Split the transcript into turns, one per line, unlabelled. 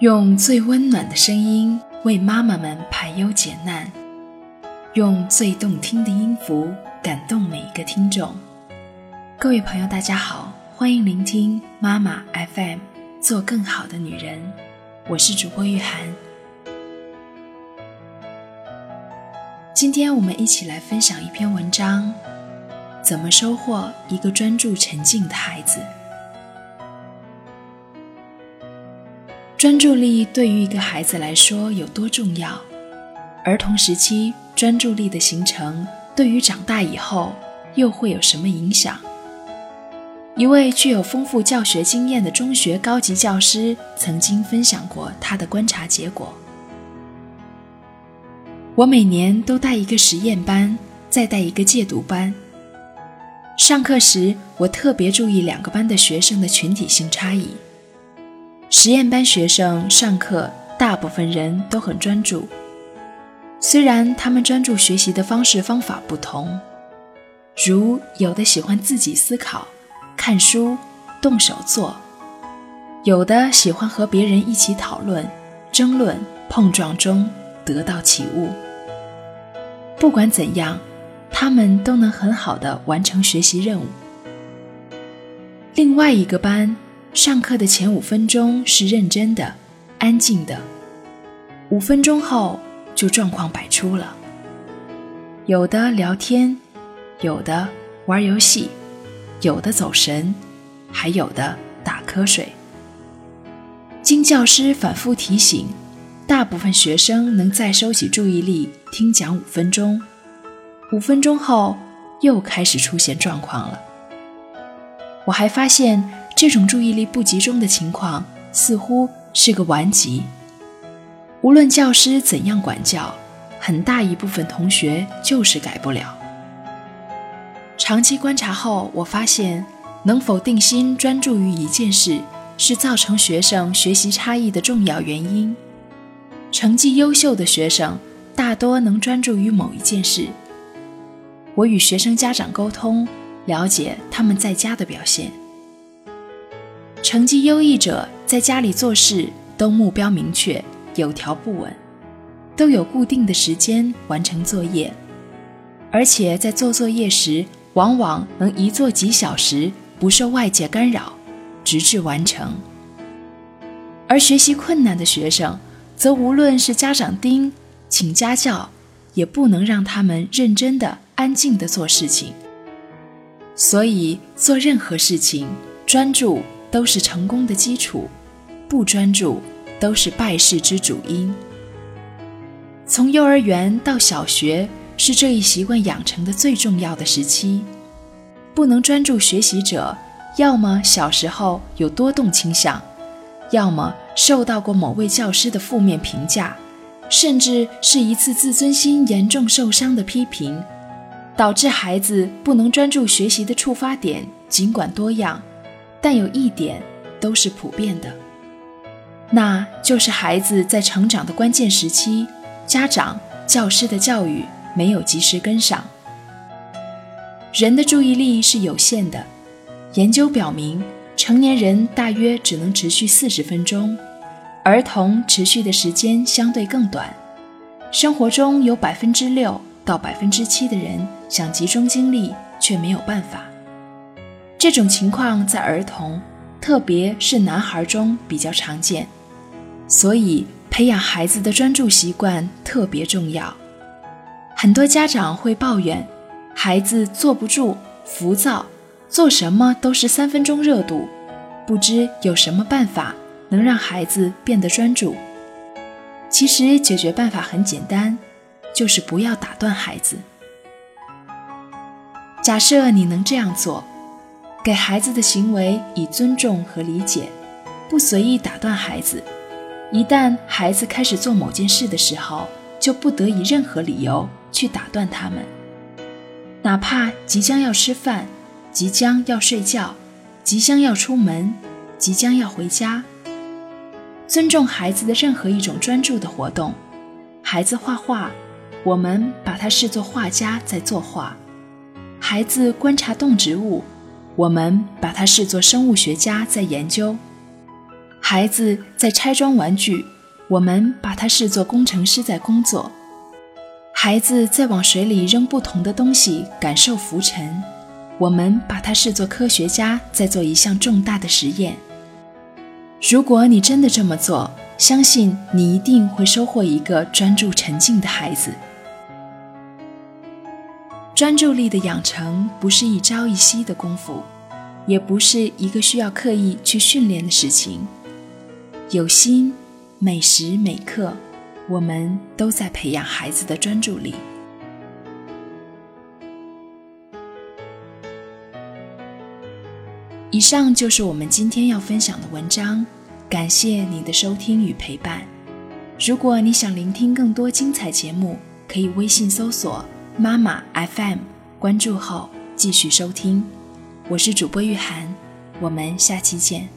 用最温暖的声音为妈妈们排忧解难，用最动听的音符感动每一个听众。各位朋友，大家好，欢迎聆听妈妈 FM，做更好的女人。我是主播玉涵。今天我们一起来分享一篇文章：怎么收获一个专注沉静的孩子。专注力对于一个孩子来说有多重要？儿童时期专注力的形成，对于长大以后又会有什么影响？一位具有丰富教学经验的中学高级教师曾经分享过他的观察结果：我每年都带一个实验班，再带一个戒毒班。上课时，我特别注意两个班的学生的群体性差异。实验班学生上课，大部分人都很专注。虽然他们专注学习的方式方法不同，如有的喜欢自己思考、看书、动手做；有的喜欢和别人一起讨论、争论、碰撞中得到启悟。不管怎样，他们都能很好的完成学习任务。另外一个班。上课的前五分钟是认真的、安静的，五分钟后就状况百出了。有的聊天，有的玩游戏，有的走神，还有的打瞌睡。经教师反复提醒，大部分学生能再收起注意力听讲五分钟，五分钟后又开始出现状况了。我还发现。这种注意力不集中的情况似乎是个顽疾，无论教师怎样管教，很大一部分同学就是改不了。长期观察后，我发现能否定心专注于一件事，是造成学生学习差异的重要原因。成绩优秀的学生大多能专注于某一件事。我与学生家长沟通，了解他们在家的表现。成绩优异者在家里做事都目标明确、有条不紊，都有固定的时间完成作业，而且在做作业时往往能一做几小时不受外界干扰，直至完成。而学习困难的学生，则无论是家长盯、请家教，也不能让他们认真的、安静的做事情。所以做任何事情，专注。都是成功的基础，不专注都是败事之主因。从幼儿园到小学是这一习惯养成的最重要的时期。不能专注学习者，要么小时候有多动倾向，要么受到过某位教师的负面评价，甚至是一次自尊心严重受伤的批评，导致孩子不能专注学习的触发点，尽管多样。但有一点都是普遍的，那就是孩子在成长的关键时期，家长、教师的教育没有及时跟上。人的注意力是有限的，研究表明，成年人大约只能持续四十分钟，儿童持续的时间相对更短。生活中有百分之六到百分之七的人想集中精力，却没有办法。这种情况在儿童，特别是男孩中比较常见，所以培养孩子的专注习惯特别重要。很多家长会抱怨孩子坐不住、浮躁，做什么都是三分钟热度，不知有什么办法能让孩子变得专注。其实解决办法很简单，就是不要打断孩子。假设你能这样做。给孩子的行为以尊重和理解，不随意打断孩子。一旦孩子开始做某件事的时候，就不得以任何理由去打断他们。哪怕即将要吃饭，即将要睡觉，即将要出门，即将要回家。尊重孩子的任何一种专注的活动。孩子画画，我们把它视作画家在作画；孩子观察动植物。我们把它视作生物学家在研究，孩子在拆装玩具，我们把它视作工程师在工作；孩子在往水里扔不同的东西，感受浮沉，我们把它视作科学家在做一项重大的实验。如果你真的这么做，相信你一定会收获一个专注沉静的孩子。专注力的养成不是一朝一夕的功夫，也不是一个需要刻意去训练的事情。有心，每时每刻，我们都在培养孩子的专注力。以上就是我们今天要分享的文章，感谢你的收听与陪伴。如果你想聆听更多精彩节目，可以微信搜索。妈妈 FM，关注后继续收听，我是主播玉涵，我们下期见。